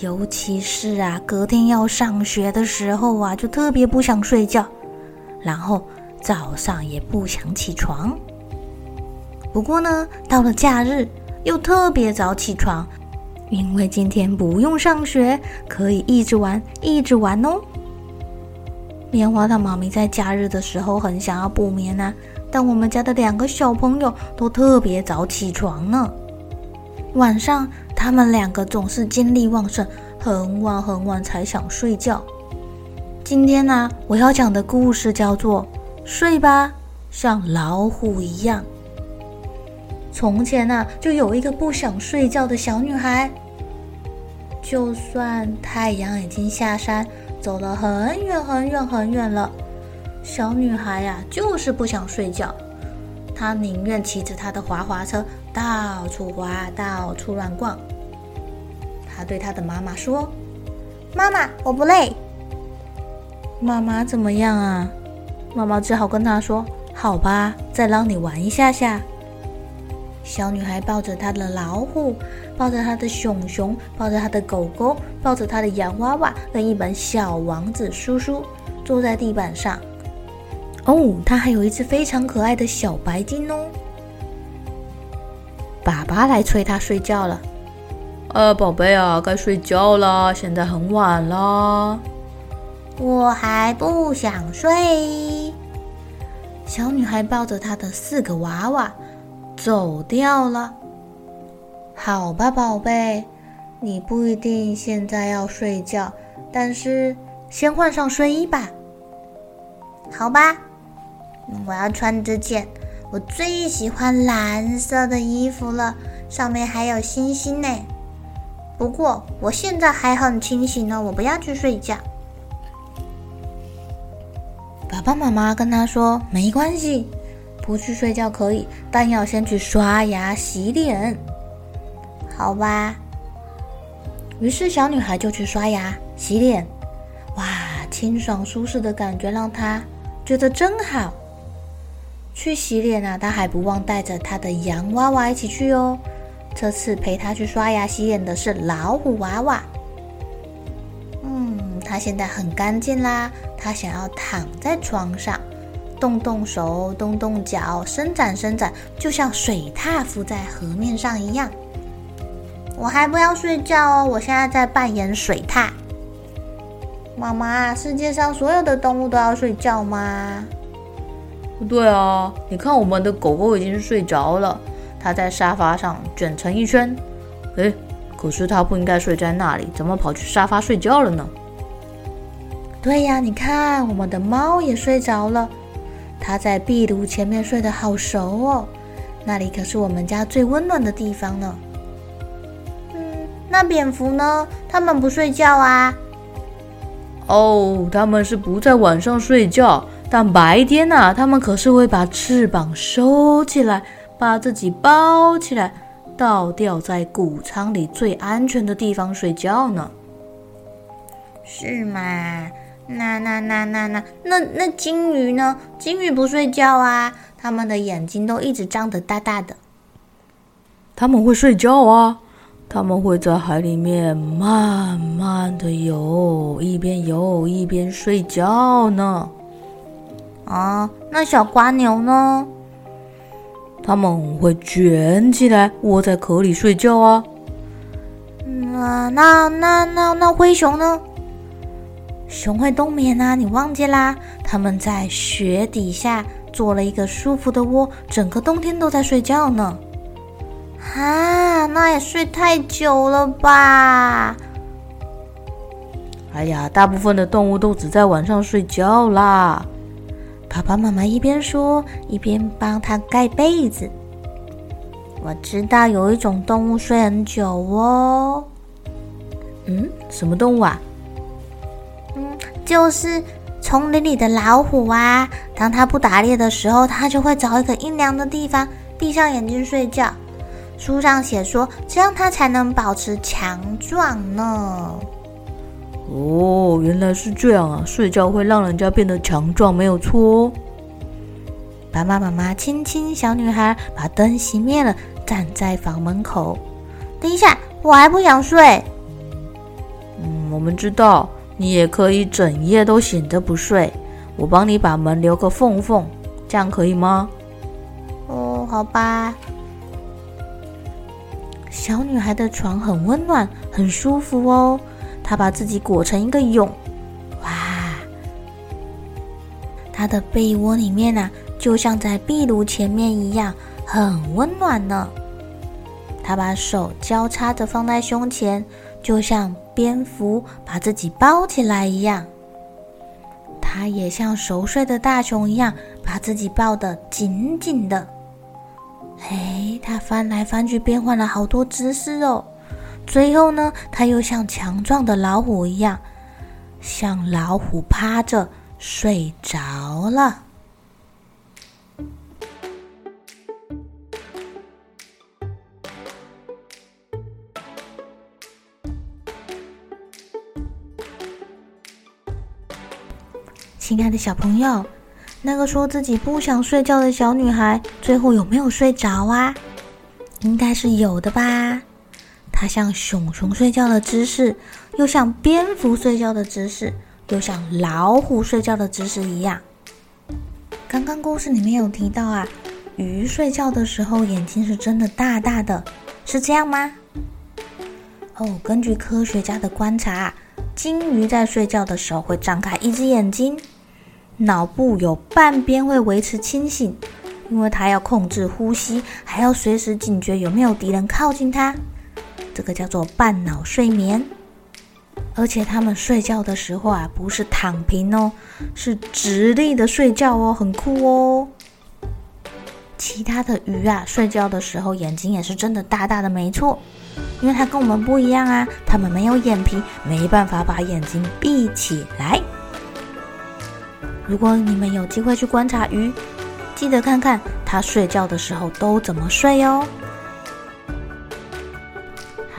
尤其是啊，隔天要上学的时候啊，就特别不想睡觉，然后早上也不想起床。不过呢，到了假日又特别早起床，因为今天不用上学，可以一直玩，一直玩哦。棉花糖妈咪在假日的时候很想要补眠呐、啊，但我们家的两个小朋友都特别早起床呢。晚上他们两个总是精力旺盛，很晚很晚才想睡觉。今天呢、我要讲的故事叫做《睡吧，像老虎一样》。从前呢、就有一个不想睡觉的小女孩，就算太阳已经下山。走了很远很远很远了，小女孩呀、就是不想睡觉。她宁愿骑着她的滑滑车到处滑，到处乱逛。他对他的妈妈说：“妈妈，我不累。”妈妈怎么样啊？妈妈只好跟他说：“好吧，再让你玩一下下。”小女孩抱着她的老虎，抱着她的熊熊，抱着她的狗狗，抱着她的洋娃娃，跟一本小王子书书，坐在地板上。哦，她还有一只非常可爱的小白鲸哦。爸爸来催他睡觉了。呃，宝贝啊，该睡觉了，现在很晚了。我还不想睡。小女孩抱着她的四个娃娃。走掉了。好吧，宝贝，你不一定现在要睡觉，但是先换上睡衣吧。好吧，我要穿这件我最喜欢蓝色的衣服了，上面还有星星呢。不过我现在还很清醒呢，我不要去睡觉。爸爸妈妈跟他说：“没关系。”不去睡觉可以，但要先去刷牙洗脸，好吧？于是小女孩就去刷牙洗脸，哇，清爽舒适的感觉让她觉得真好。去洗脸啊，他还不忘带着他的洋娃娃一起去哦。这次陪他去刷牙洗脸的是老虎娃娃。嗯，他现在很干净啦，他想要躺在床上。动动手，动动脚，伸展伸展，就像水獭浮在河面上一样。我还不要睡觉哦，我现在在扮演水獭。妈妈，世界上所有的动物都要睡觉吗？不对啊，你看我们的狗狗已经睡着了，它在沙发上卷成一圈。诶，可是它不应该睡在那里，怎么跑去沙发睡觉了呢？对呀，你看我们的猫也睡着了。它在壁炉前面睡得好熟哦，那里可是我们家最温暖的地方呢。嗯，那蝙蝠呢？它们不睡觉啊？哦，它们是不在晚上睡觉，但白天呐、啊，他们可是会把翅膀收起来，把自己包起来，倒吊在谷仓里最安全的地方睡觉呢。是吗？那那那那那那那金鱼呢？金鱼不睡觉啊，它们的眼睛都一直张得大大的。他们会睡觉啊，他们会在海里面慢慢的游，一边游一边睡觉呢。啊，那小瓜牛呢？他们会卷起来窝在壳里睡觉啊。那，那那那那灰熊呢？熊会冬眠啊，你忘记啦？他们在雪底下做了一个舒服的窝，整个冬天都在睡觉呢。啊，那也睡太久了吧？哎呀，大部分的动物都只在晚上睡觉啦。爸爸妈妈一边说，一边帮他盖被子。我知道有一种动物睡很久哦。嗯，什么动物啊？嗯就是丛林里的老虎啊！当它不打猎的时候，它就会找一个阴凉的地方，闭上眼睛睡觉。书上写说，这样它才能保持强壮呢。哦，原来是这样啊！睡觉会让人家变得强壮，没有错。爸爸妈妈亲亲小女孩，把灯熄灭了，站在房门口。等一下，我还不想睡。嗯，我们知道。你也可以整夜都醒着不睡，我帮你把门留个缝缝，这样可以吗？哦，好吧。小女孩的床很温暖，很舒服哦。他把自己裹成一个蛹，哇！他的被窝里面啊，就像在壁炉前面一样，很温暖呢。他把手交叉着放在胸前。就像蝙蝠把自己包起来一样，它也像熟睡的大熊一样，把自己抱得紧紧的。哎，它翻来翻去，变换了好多姿势哦。最后呢，它又像强壮的老虎一样，像老虎趴着睡着了。亲爱的小朋友，那个说自己不想睡觉的小女孩，最后有没有睡着啊？应该是有的吧。它像熊熊睡觉的姿势，又像蝙蝠睡觉的姿势，又像老虎睡觉的姿势一样。刚刚故事里面有提到啊，鱼睡觉的时候眼睛是真的大大的，是这样吗？哦，根据科学家的观察，金鱼在睡觉的时候会张开一只眼睛。脑部有半边会维持清醒，因为它要控制呼吸，还要随时警觉有没有敌人靠近它。这个叫做半脑睡眠。而且他们睡觉的时候啊，不是躺平哦，是直立的睡觉哦，很酷哦。其他的鱼啊，睡觉的时候眼睛也是真的大大的，没错，因为它跟我们不一样啊，它们没有眼皮，没办法把眼睛闭起来。如果你们有机会去观察鱼，记得看看它睡觉的时候都怎么睡哦。